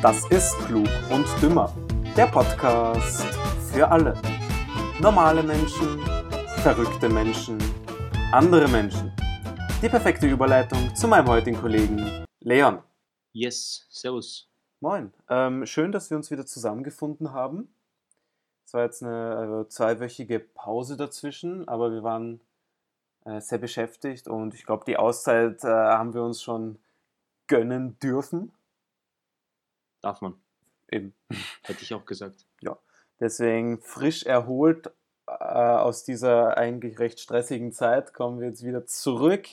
Das ist Klug und Dümmer. Der Podcast für alle. Normale Menschen, verrückte Menschen, andere Menschen. Die perfekte Überleitung zu meinem heutigen Kollegen Leon. Yes, servus. Moin. Ähm, schön, dass wir uns wieder zusammengefunden haben. Es war jetzt eine äh, zweiwöchige Pause dazwischen, aber wir waren äh, sehr beschäftigt und ich glaube, die Auszeit äh, haben wir uns schon gönnen dürfen. Darf man. Eben. Hätte ich auch gesagt. Ja. Deswegen frisch erholt äh, aus dieser eigentlich recht stressigen Zeit kommen wir jetzt wieder zurück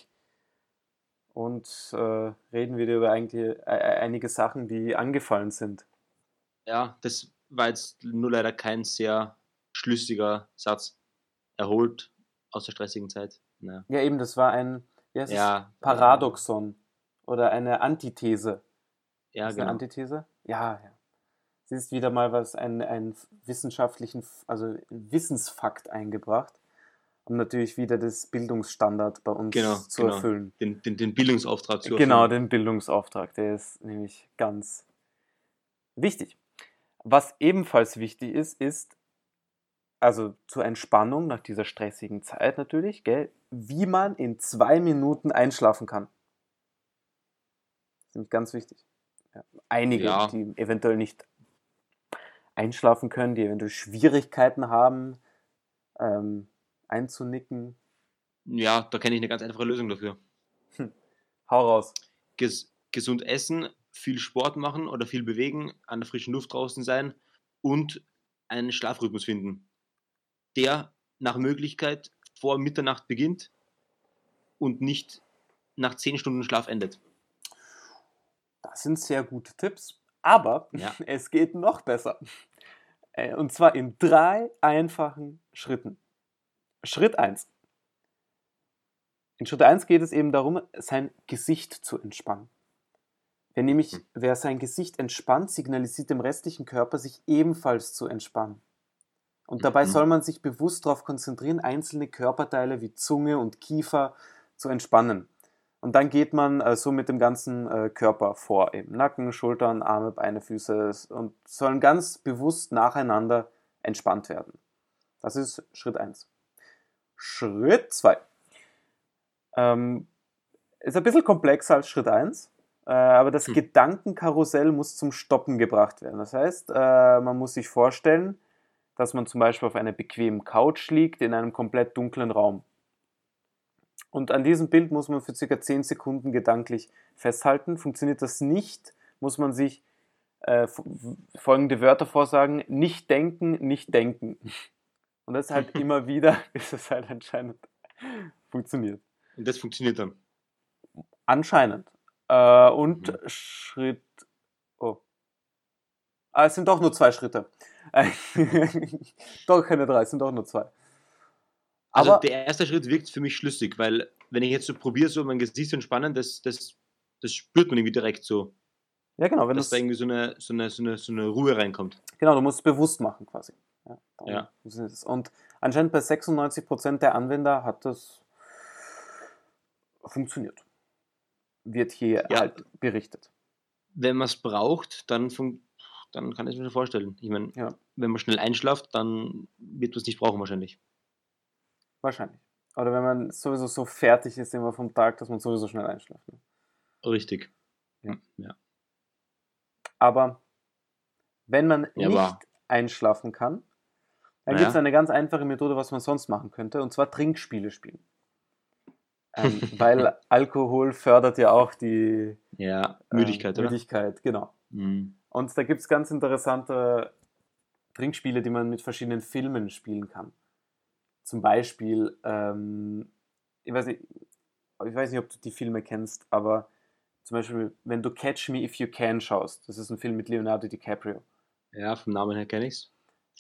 und äh, reden wieder über eigentlich, äh, einige Sachen, die angefallen sind. Ja, das war jetzt nur leider kein sehr schlüssiger Satz. Erholt aus der stressigen Zeit. Naja. Ja, eben, das war ein? Ja, Paradoxon oder eine Antithese. Ja, ist eine genau. Antithese? Ja, ja. Sie ist wieder mal was, ein, ein wissenschaftlichen, also einen Wissensfakt eingebracht, um natürlich wieder das Bildungsstandard bei uns Genau, zu genau. erfüllen. Den, den, den Bildungsauftrag zu Genau, erfüllen. den Bildungsauftrag, der ist nämlich ganz wichtig. Was ebenfalls wichtig ist, ist, also zur Entspannung nach dieser stressigen Zeit natürlich, gell, wie man in zwei Minuten einschlafen kann. Das ist nämlich ganz wichtig. Einige, Ja. die eventuell nicht einschlafen können, die eventuell Schwierigkeiten haben, ähm, einzunicken. Ja, da kenne ich eine ganz einfache Lösung dafür. Hau raus. Ges gesund essen, viel Sport machen oder viel bewegen, an der frischen Luft draußen sein und einen Schlafrhythmus finden, der nach Möglichkeit vor Mitternacht beginnt und nicht nach 10 Stunden Schlaf endet. Das sind sehr gute Tipps, aber Ja. es geht noch besser. Äh, Und zwar in drei einfachen Schritten. Schritt 1. In Schritt 1 geht es eben darum, sein Gesicht zu entspannen. Wer nämlich, Hm. wer sein Gesicht entspannt, signalisiert dem restlichen Körper, sich ebenfalls zu entspannen. Und dabei Mhm. soll man sich bewusst darauf konzentrieren, einzelne Körperteile wie Zunge und Kiefer zu entspannen. Und dann geht man äh, so mit dem ganzen äh, Körper vor, eben Nacken, Schultern, Arme, Beine, Füße und sollen ganz bewusst nacheinander entspannt werden. Das ist Schritt 1. Schritt 2. Ähm, ist ein bisschen komplexer als Schritt 1, äh, aber das Hm. Gedankenkarussell muss zum Stoppen gebracht werden. Das heißt, äh, man muss sich vorstellen, dass man zum Beispiel auf einer bequemen Couch liegt in einem komplett dunklen Raum. Und an diesem Bild muss man für circa 10 Sekunden gedanklich festhalten. Funktioniert das nicht, muss man sich äh, folgende Wörter vorsagen: nicht denken, nicht denken. Und das halt immer wieder, bis es halt anscheinend funktioniert. Und das funktioniert dann. Anscheinend. Äh, und Mhm. Schritt. Oh. Ah, es sind doch nur zwei Schritte. doch keine drei, es sind doch nur zwei. Also Aber der erste Schritt wirkt für mich schlüssig, weil wenn ich jetzt so probiere, so mein Gesicht zu entspannen, das, das, das spürt man irgendwie direkt so, ja, genau, wenn dass da das, irgendwie so eine, so, eine, so, eine, so eine Ruhe reinkommt. genau, du musst es bewusst machen quasi. Ja, Ja. Und anscheinend bei 96% der Anwender hat das funktioniert. Wird hier Ja. halt berichtet. Wenn man es braucht, dann, dann kann ich mir schon vorstellen. Ich meine, Ja. wenn man schnell einschlaft, dann wird man es nicht brauchen wahrscheinlich. Wahrscheinlich. Oder wenn man sowieso so fertig ist immer vom Tag, dass man sowieso schnell einschläft. Ne? Richtig. Ja. ja. Aber wenn man Ja, nicht aber- einschlafen kann, dann Ja. gibt es eine ganz einfache Methode, was man sonst machen könnte, und zwar Trinkspiele spielen. Ähm, weil Alkohol fördert ja auch die Ja, äh, Müdigkeit, oder? Müdigkeit, genau. Mhm. Und da gibt es ganz interessante Trinkspiele, die man mit verschiedenen Filmen spielen kann. Zum Beispiel, ähm, ich, weiß nicht, ich weiß nicht, ob du die Filme kennst, aber zum Beispiel, wenn du Catch Me If You Can schaust, das ist ein Film mit Leonardo DiCaprio. Ja, vom Namen her kenne ich es.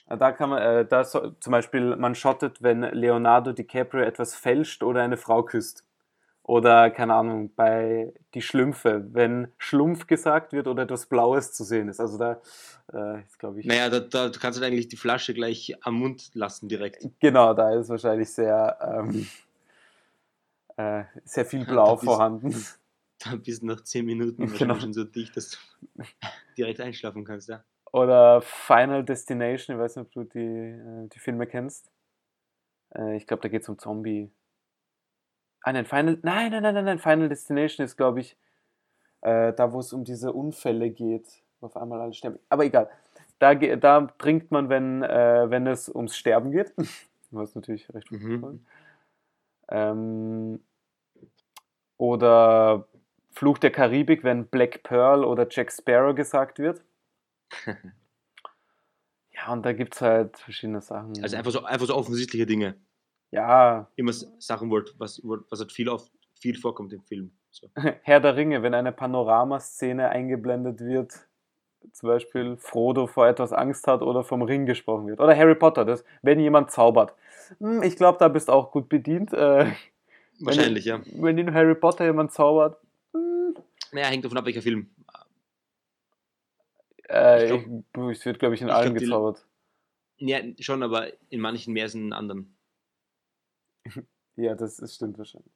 Äh, Da kann man, äh, da so, zum Beispiel, man schottet, wenn Leonardo DiCaprio etwas fälscht oder eine Frau küsst. Oder, keine Ahnung, bei Die Schlümpfe, wenn Schlumpf gesagt wird oder etwas Blaues zu sehen ist. Also da äh, ist, glaube ich. Naja, da, da du kannst du eigentlich die Flasche gleich am Mund lassen direkt. Genau, da ist wahrscheinlich sehr, ähm, äh, sehr viel Blau Da bist- vorhanden. Da bist du nach 10 Minuten Genau. schon so dicht, dass du direkt einschlafen kannst, ja. Oder Final Destination, ich weiß nicht, ob du die, äh, die Filme kennst. Äh, ich glaube, da geht es um Zombie. Ah, nein, Final. Nein, nein, nein, nein, nein. Final Destination ist, glaube ich, äh, da, wo es um diese Unfälle geht. wo Auf einmal alle sterben. Aber egal. Da, da trinkt man, wenn, äh, wenn es ums Sterben geht. Was natürlich recht Mhm. ähm, oder Fluch der Karibik, wenn Black Pearl oder Jack Sparrow gesagt wird. Ja, und da gibt es halt verschiedene Sachen. Also einfach so, einfach so offensichtliche Dinge. Ja, Immer Sachen, wo, was, wo, was halt viel, oft, viel vorkommt im Film. So. Herr der Ringe, wenn eine Panoramaszene eingeblendet wird, zum Beispiel Frodo vor etwas Angst hat oder vom Ring gesprochen wird. Oder Harry Potter, das, wenn jemand zaubert. Hm, Ich glaube, da bist auch gut bedient. Äh, Wahrscheinlich, ja. wenn in Harry Potter jemand zaubert. hm, Naja, hängt davon ab, welcher Film. Äh, Ich ich glaub- es wird, glaube ich, in allen glaub, die- gezaubert. Ja, schon, aber in manchen mehr als in anderen. Ja, das ist, stimmt wahrscheinlich.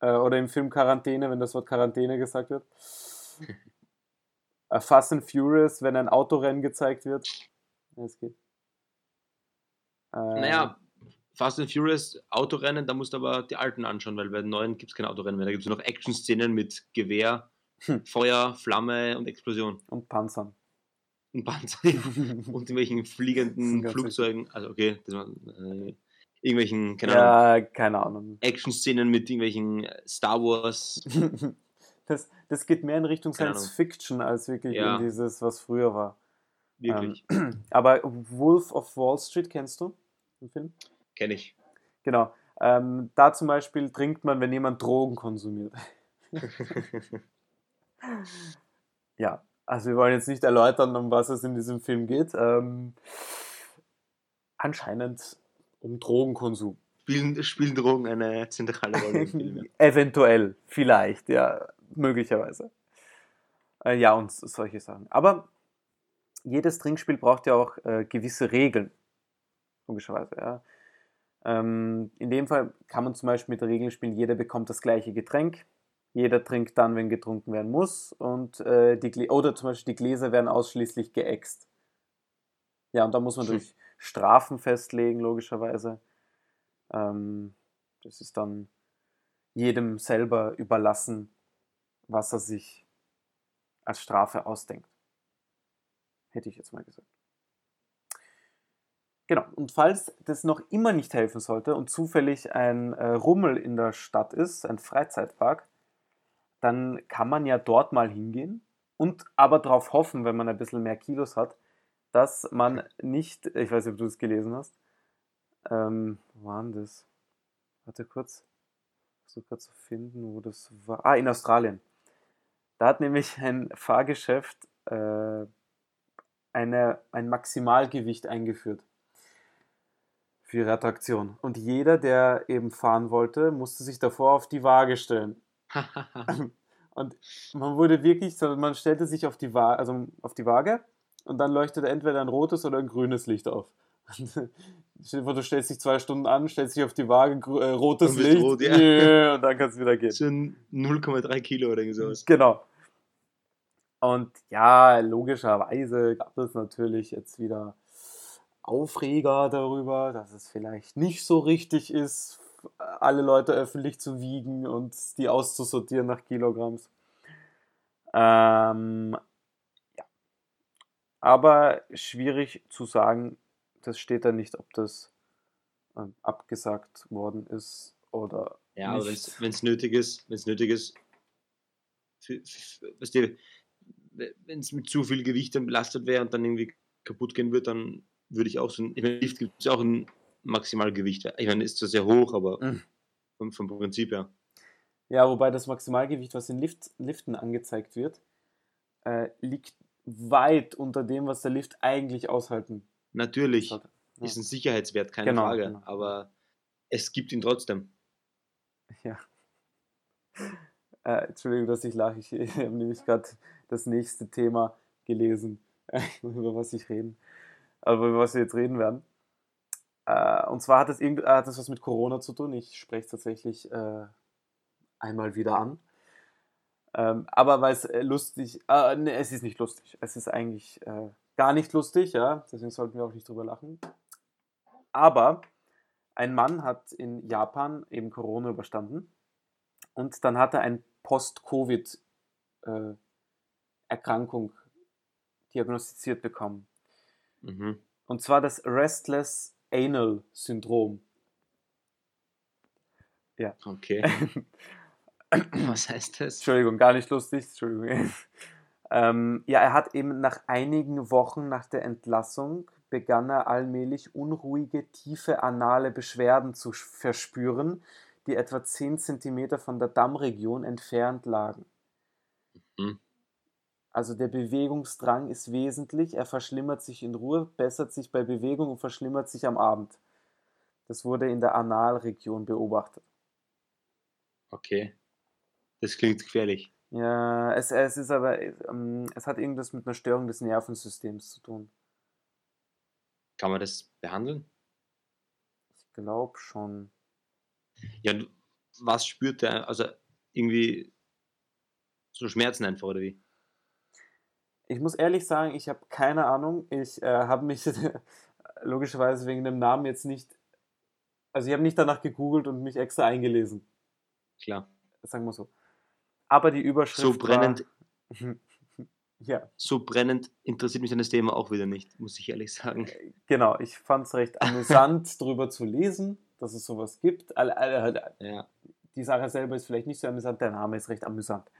Äh, oder im Film Quarantäne, wenn das Wort Quarantäne gesagt wird. äh, Fast and Furious, wenn ein Autorennen gezeigt wird. Ja, es geht. Äh, Naja, Fast and Furious Autorennen, da musst du aber die alten anschauen, weil bei den neuen gibt es kein Autorennen mehr. Da gibt es nur noch Action-Szenen mit Gewehr, Hm. Feuer, Flamme und Explosion. Und Panzern. Und Panzer und irgendwelchen fliegenden Flugzeugen. Also okay, das war, äh, irgendwelchen, keine Ahnung, ja, keine Ahnung. Action-Szenen mit irgendwelchen Star Wars. Das, das geht mehr in Richtung Keine Science Ahnung. Fiction als wirklich Ja. in dieses, was früher war. Wirklich, Ähm, aber Wolf of Wall Street kennst du? Den Film? kenne ich. Genau. Ähm, da zum Beispiel trinkt man, wenn jemand Drogen konsumiert. Ja, also wir wollen jetzt nicht erläutern, um was es in diesem Film geht. Ähm, anscheinend um Drogenkonsum. Spielen, spielen Drogen eine zentrale Rolle im Film. Eventuell, vielleicht, ja, möglicherweise. Äh, ja, und solche Sachen. Aber jedes Trinkspiel braucht ja auch äh, gewisse Regeln, logischerweise. Ja. Ähm, in dem Fall kann man zum Beispiel mit der Regel spielen, jeder bekommt das gleiche Getränk, jeder trinkt dann, wenn getrunken werden muss, und äh, die Glä oder zum Beispiel die Gläser werden ausschließlich geäxt. Ja, und da muss man durch Strafen festlegen, logischerweise. Ähm, das ist dann jedem selber überlassen, was er sich als Strafe ausdenkt. Hätte ich jetzt mal gesagt. Genau, und falls das noch immer nicht helfen sollte und zufällig ein äh, Rummel in der Stadt ist, ein Freizeitpark, dann kann man ja dort mal hingehen und aber darauf hoffen, wenn man ein bisschen mehr Kilos hat, dass man nicht, ich weiß nicht, ob du es gelesen hast, ähm, wo war denn das? Warte kurz, so kurz zu finden, wo das war. Ah, in Australien. Da hat nämlich ein Fahrgeschäft äh, eine, ein Maximalgewicht eingeführt für ihre Attraktion. Und jeder, der eben fahren wollte, musste sich davor auf die Waage stellen. Und man wurde wirklich, man stellte sich auf die, Wa also auf die Waage und dann leuchtete entweder ein rotes oder ein grünes Licht auf. Du stellst dich zwei Stunden an, stellst dich auf die Waage, äh, rotes Licht, rot, ja. yeah, und dann kann es wieder gehen. ein 0,3 Kilo oder sowas. Genau. Und ja, logischerweise gab es natürlich jetzt wieder Aufreger darüber, dass es vielleicht nicht so richtig ist, alle Leute öffentlich zu wiegen und die auszusortieren nach Kilogramms. Ähm. Aber schwierig zu sagen, das steht da nicht, ob das ähm, abgesagt worden ist oder Ja, aber wenn es nötig ist, wenn es nötig ist, wenn es mit zu viel Gewicht dann belastet wäre und dann irgendwie kaputt gehen wird, dann würde ich auch so ein, ich meine, Lift gibt es auch ein Maximalgewicht. Ich meine, ist zwar sehr hoch, aber Mhm. vom, vom Prinzip her. Ja, wobei das Maximalgewicht, was in Lift, Liften angezeigt wird, äh, liegt weit unter dem, was der Lift eigentlich aushalten Natürlich. Ja. ist ein Sicherheitswert, keine Genau, Frage, genau. aber es gibt ihn trotzdem. Ja. Äh, Entschuldigung, dass ich lache. Ich, ich habe nämlich gerade das nächste Thema gelesen, über was ich reden, aber über was wir jetzt reden werden. Äh, und zwar hat das, irgend, äh, hat das was mit Corona zu tun. Ich spreche es tatsächlich äh, einmal wieder an. Ähm, aber weil es äh, lustig, äh, ne, es ist nicht lustig. Es ist eigentlich äh, gar nicht lustig, ja. Deswegen sollten wir auch nicht drüber lachen. Aber ein Mann hat in Japan eben Corona überstanden und dann hat er ein Post-Covid-Erkrankung diagnostiziert bekommen. Mhm. Und zwar das Restless Anal Syndrom. Ja. Okay. Was heißt das? Entschuldigung, gar nicht lustig. Entschuldigung. ähm, ja, er hat eben nach einigen Wochen nach der Entlassung begann er allmählich unruhige, tiefe anale Beschwerden zu verspüren, die etwa 10 cm von der Dammregion entfernt lagen. Mhm. Also der Bewegungsdrang ist wesentlich, er verschlimmert sich in Ruhe, bessert sich bei Bewegung und verschlimmert sich am Abend. Das wurde in der Analregion beobachtet. Okay. Das klingt gefährlich. Ja, es, es ist aber, ähm, es hat irgendwas mit einer Störung des Nervensystems zu tun. Kann man das behandeln? Ich glaube schon. Ja, was spürt der? Also irgendwie so Schmerzen einfach, oder wie? Ich muss ehrlich sagen, ich habe keine Ahnung. Ich äh, habe mich logischerweise wegen dem Namen jetzt nicht, also ich habe nicht danach gegoogelt und mich extra eingelesen, Klar. sagen wir so. Aber die Überschrift So brennend, war, ja, so brennend interessiert mich das Thema auch wieder nicht, muss ich ehrlich sagen. genau. Ich fand es recht amüsant, drüber zu lesen, dass es sowas gibt. Halt, Ja, Die Sache selber ist vielleicht nicht so amüsant, der Name ist recht amüsant.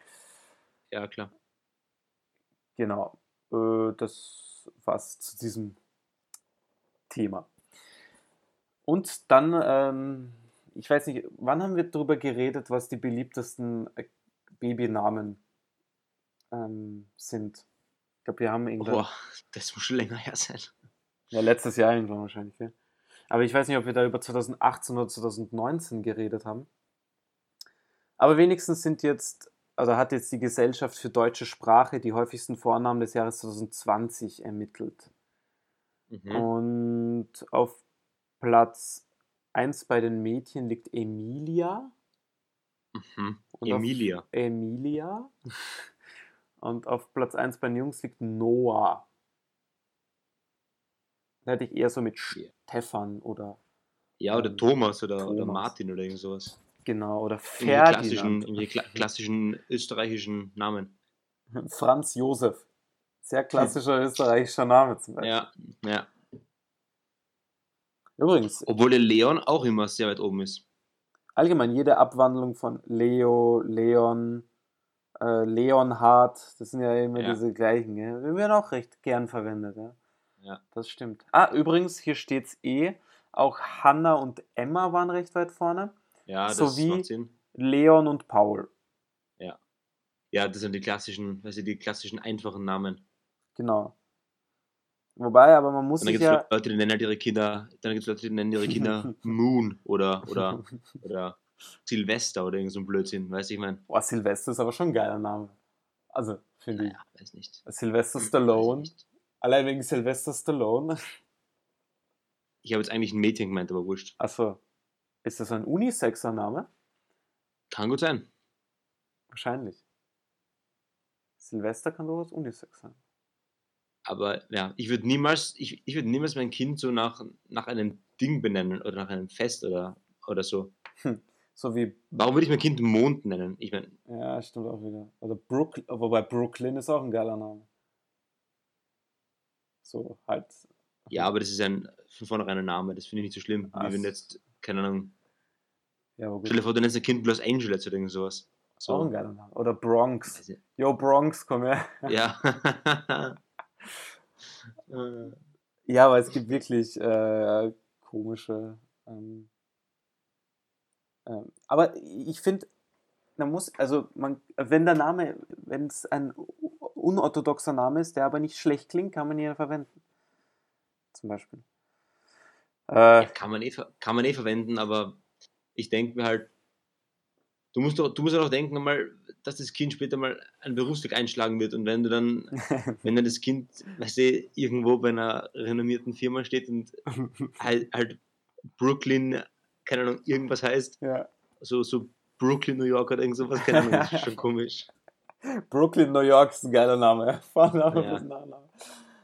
ja klar. Genau. Äh, das war's zu diesem Thema. Und dann, ähm, ich weiß nicht, wann haben wir darüber geredet, was die beliebtesten äh, Babynamen ähm, sind? Ich glaube, wir haben irgendwann, Boah, das muss schon länger her sein. ja, letztes Jahr irgendwann wahrscheinlich, ja. Aber ich weiß nicht, ob wir da über 2018 oder 2019 geredet haben. Aber wenigstens sind jetzt, also hat jetzt die Gesellschaft für deutsche Sprache die häufigsten Vornamen des Jahres 2020 ermittelt. Mhm. Und auf Platz 1 bei den Mädchen liegt Emilia. Mhm. Emilia. Emilia. Und auf Platz 1 bei den Jungs liegt Noah. Da hätte ich eher so mit. Stefan oder Ja, oder ähm, Thomas oder, oder Thomas. Martin oder irgend sowas. genau oder Irgendwelche klassischen, Ferdinand. irgendwelche kla klassischen österreichischen Namen. Franz Josef. Sehr klassischer österreichischer Name zum Beispiel. Ja, ja. Übrigens, Obwohl der Leon auch immer sehr weit oben ist. Allgemein jede Abwandlung von Leo, Leon, äh, Leonhard, das sind ja immer Ja. diese gleichen. Ja? Die werden auch recht gern verwendet. Ja? Ja. Das stimmt. Ah, übrigens, hier steht's eh. Auch Hanna und Emma waren recht weit vorne. Ja, das Sowie-. Leon und Paul. Ja, das sind die klassischen, du, die klassischen einfachen Namen. Genau. Wobei, aber man muss dann sich gibt es ja. Leute, die nennen halt ihre Kinder, dann gibt es Leute, die nennen ihre Kinder Moon oder, oder, oder Silvester oder irgend so ein Blödsinn, weißt du, ich meine. Boah, Silvester ist aber schon ein geiler Name. Also, finde ich. Naja, weiß nicht. Ich Stallone. nicht. Allein wegen Sylvester Stallone. Ich habe jetzt eigentlich ein Mädchen gemeint, aber wurscht. Achso. Ist das ein unisexer Name? Kann gut sein. Wahrscheinlich. Silvester kann durchaus unisex sein. Aber ja, ich würde niemals, ich, ich würde niemals mein Kind so nach, nach einem Ding benennen oder nach einem Fest oder, oder so. So wie, Warum würde ich mein Kind Mond nennen? Ich meine, ja, stimmt auch wieder. Oder Brooklyn, wobei Brooklyn ist auch ein geiler Name. So, halt. ja, aber das ist ein von vornherein ein Name, das finde ich nicht so schlimm. Ah, Wie wenn jetzt, keine Ahnung, Ja, stell dir vor, du nennst ein Kind Los Angeles oder irgend sowas. Auch ein So. geiler Name. Oder Bronx. Also, Yo, Bronx, komm her. ja. Äh, Ja, aber es gibt wirklich äh, komische. Ähm, ähm, aber ich finde, man muss, also man, wenn der Name, wenn es ein unorthodoxer Name ist, der aber nicht schlecht klingt, kann man ihn ja verwenden. Zum Beispiel. Äh, ja, kann, man eh, kann man eh verwenden, aber ich denke mir halt, du musst doch, du musst auch denken mal, dass das Kind später mal einen Berufsweg einschlagen wird und wenn du dann, wenn dann das Kind, weißt du, irgendwo bei einer renommierten Firma steht und halt, halt Brooklyn, keine Ahnung, irgendwas heißt, ja. so, so Brooklyn, New York oder irgend sowas, keine Ahnung, das ist schon komisch. Brooklyn, New York ist ein geiler Name. Vorname Ja. plus Nachname.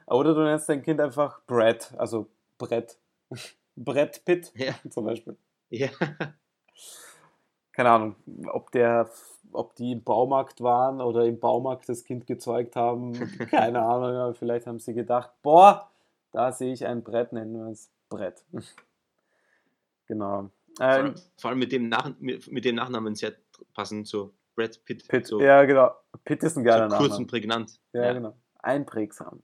Oder du nennst dein Kind einfach Brad, also Brett. Brett Pitt Ja. zum Beispiel. ja. Keine Ahnung, ob der, ob die im Baumarkt waren oder im Baumarkt das Kind gezeugt haben. Keine Ahnung, aber vielleicht haben sie gedacht, boah, da sehe ich ein Brett, nennen wir es Brett. Genau. Vor, Ähm, vor allem mit dem, Nach mit, mit dem Nachnamen sehr passend, so Brad Pitt. Pitt, so, ja genau. Pitt ist ein geiler so kurz Name. und prägnant. Ja, genau. Einprägsam.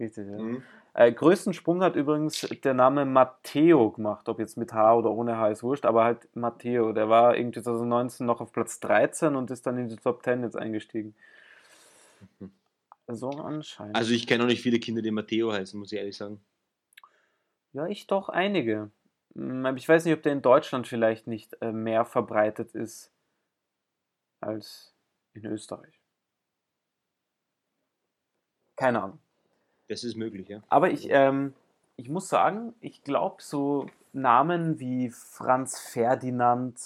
Richtig, ja. Mhm. Äh, größten Sprung hat übrigens der Name Matteo gemacht, ob jetzt mit H oder ohne H ist wurscht, aber halt Matteo. Der war irgendwie 2019 noch auf Platz 13 und ist dann in die Top 10 jetzt eingestiegen. Mhm. So anscheinend. Also ich kenne auch nicht viele Kinder, die Matteo heißen, muss ich ehrlich sagen. ja, ich doch einige. Aber ich weiß nicht, ob der in Deutschland vielleicht nicht äh, mehr verbreitet ist als in Österreich. Keine Ahnung. Das ist möglich, ja. Aber ich, ähm, ich muss sagen, ich glaube, so Namen wie Franz Ferdinand,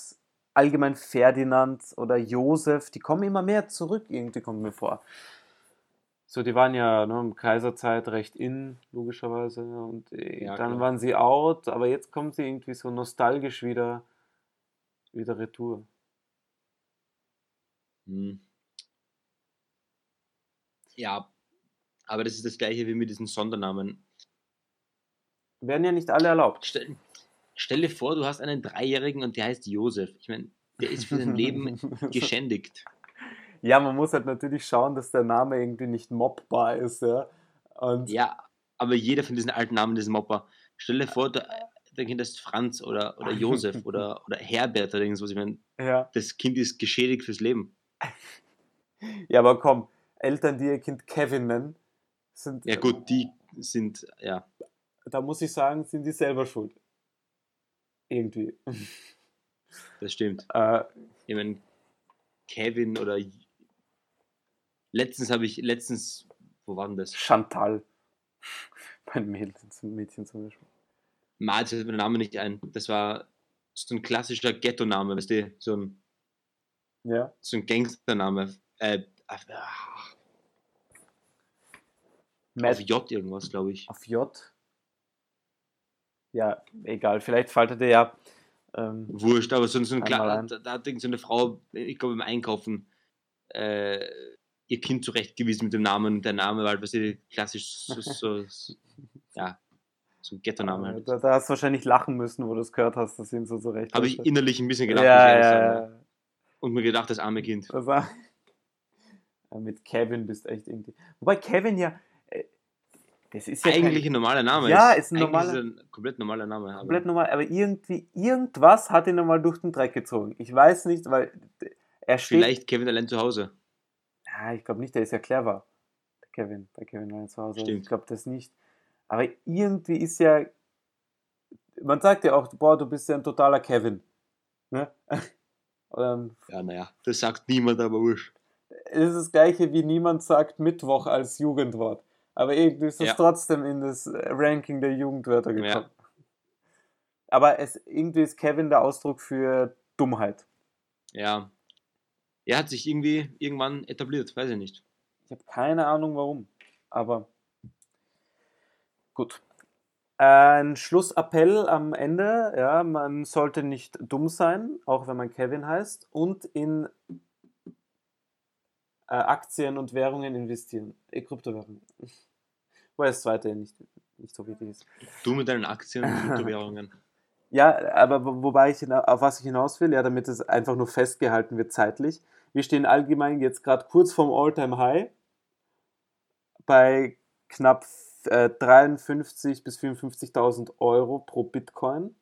allgemein Ferdinand oder Josef, die kommen immer mehr zurück, irgendwie kommt mir vor. So, die waren ja ne, im Kaiserzeit recht in, logischerweise, und äh, Ja, dann klar. waren sie out, aber jetzt kommen sie irgendwie so nostalgisch wieder, wieder retour. Hm. Ja, aber das ist das gleiche wie mit diesen Sondernamen. Werden ja nicht alle erlaubt. Stell, stell dir vor, du hast einen Dreijährigen und der heißt Josef. Ich meine, der ist für sein Leben geschändigt. Ja, man muss halt natürlich schauen, dass der Name irgendwie nicht mobbbar ist, ja. Und Ja, aber jeder von diesen alten Namen ist Mopper. Stell dir vor, der Kind heißt Franz oder, oder Josef oder, oder Herbert oder irgendwas. Ich meine, ja. das Kind ist geschädigt fürs Leben. Ja, aber komm, Eltern, die ihr Kind Kevin nennen, sind, Ja gut, die sind, ja, da muss ich sagen, sind die selber schuld. Irgendwie. das stimmt. Äh, Ich meine, Kevin oder letztens habe ich, letztens, wo war denn das? Chantal. Mein Mädchen, zum Mädchen zum Beispiel. Mal fällt mir der Name nicht ein. Das war so ein klassischer Ghetto-Name, weißt du, so ein, Ja. so ein Gangstername. Äh, ah, Matt auf J irgendwas, glaube ich. auf J. Ja, egal. Vielleicht faltet er ja. Ähm, Wurscht, aber so, so ein klar, da, da hat irgend so eine Frau, ich glaube im Einkaufen, äh, ihr Kind zurechtgewiesen mit dem Namen und der Name war halt, was ihr klassisch so, so, so ja, so ein Ghetto-Name halt. da, da hast du wahrscheinlich lachen müssen, wo du es gehört hast, dass ihn so zurecht. Habe ich innerlich ein bisschen gelacht, ja, ja, ja. Und mir gedacht, das arme Kind. Das war, mit Kevin bist echt irgendwie. Wobei Kevin ja. Äh, Das ist ja kein- Eigentlich ein normaler Name. Ja, ist ein eigentlich normaler- Ist ein komplett normaler Name. aber- komplett normal, aber irgendwie, irgendwas hat ihn einmal durch den Dreck gezogen. Ich weiß nicht, weil er steht. Vielleicht Kevin allein zu Hause. Ja, ich glaube nicht, der ist ja clever. Der Kevin, bei Kevin allein zu Hause. Stimmt. Ich glaube das nicht. Aber irgendwie ist ja. Man sagt ja auch, boah, du bist ja ein totaler Kevin. Ne? Oder Ja, naja, das sagt niemand, aber wurscht. es ist das gleiche wie niemand sagt Mittwoch als Jugendwort. Aber irgendwie ist es Ja. trotzdem in das Ranking der Jugendwörter gekommen. Ja. Aber es, irgendwie ist Kevin der Ausdruck für Dummheit. Ja. Er hat sich irgendwie irgendwann etabliert, weiß ich nicht. Ich habe keine Ahnung warum. Aber gut. Ein Schlussappell am Ende. Ja, man sollte nicht dumm sein, auch wenn man Kevin heißt, und in äh, Aktien und Währungen investieren. Äh, Kryptowährungen. Wobei das zweite nicht, nicht so wichtig ist. Du mit deinen Aktien und Kryptowährungen. Ja, aber wo- wobei ich auf was ich hinaus will, ja, damit es einfach nur festgehalten wird zeitlich. Wir stehen allgemein jetzt gerade kurz vorm All-Time-High bei knapp äh, 53 bis 54.000 Euro pro Bitcoin.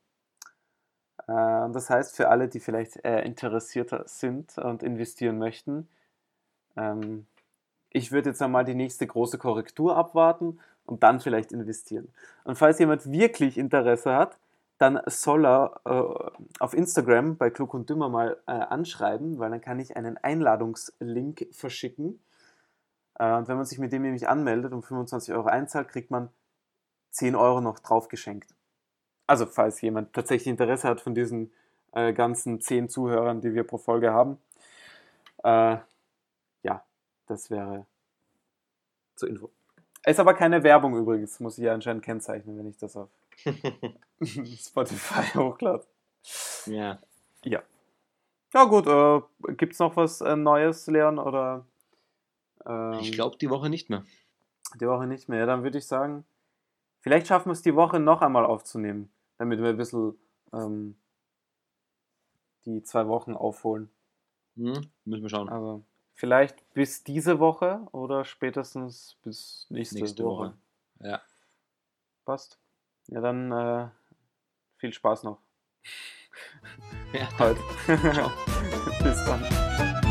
Äh, das heißt, für alle, die vielleicht äh, interessierter sind und investieren möchten, ähm, ich würde jetzt einmal die nächste große Korrektur abwarten und dann vielleicht investieren. Und falls jemand wirklich Interesse hat, dann soll er äh, auf Instagram bei Klug und Dümmer mal äh, anschreiben, weil dann kann ich einen Einladungslink verschicken. Äh, und wenn man sich mit dem nämlich anmeldet und 25 Euro einzahlt, kriegt man 10 Euro noch drauf geschenkt. Also falls jemand tatsächlich Interesse hat von diesen äh, ganzen 10 Zuhörern, die wir pro Folge haben. Das wäre zur Info. Ist aber keine Werbung übrigens, muss ich ja anscheinend kennzeichnen, wenn ich das auf Spotify hochlade. ja. Ja. Ja gut, äh, gibt es noch was äh, Neues, Leon? Oder ähm, Ich glaube die Woche nicht mehr. die Woche nicht mehr? Ja, dann würde ich sagen, vielleicht schaffen wir es die Woche noch einmal aufzunehmen, damit wir ein bisschen ähm, die zwei Wochen aufholen. Hm? Müssen wir schauen. Also vielleicht bis diese Woche oder spätestens bis nächste, Nächste Woche. Woche. Ja. Passt. Ja, dann äh, viel Spaß noch ja. Ciao. bis dann.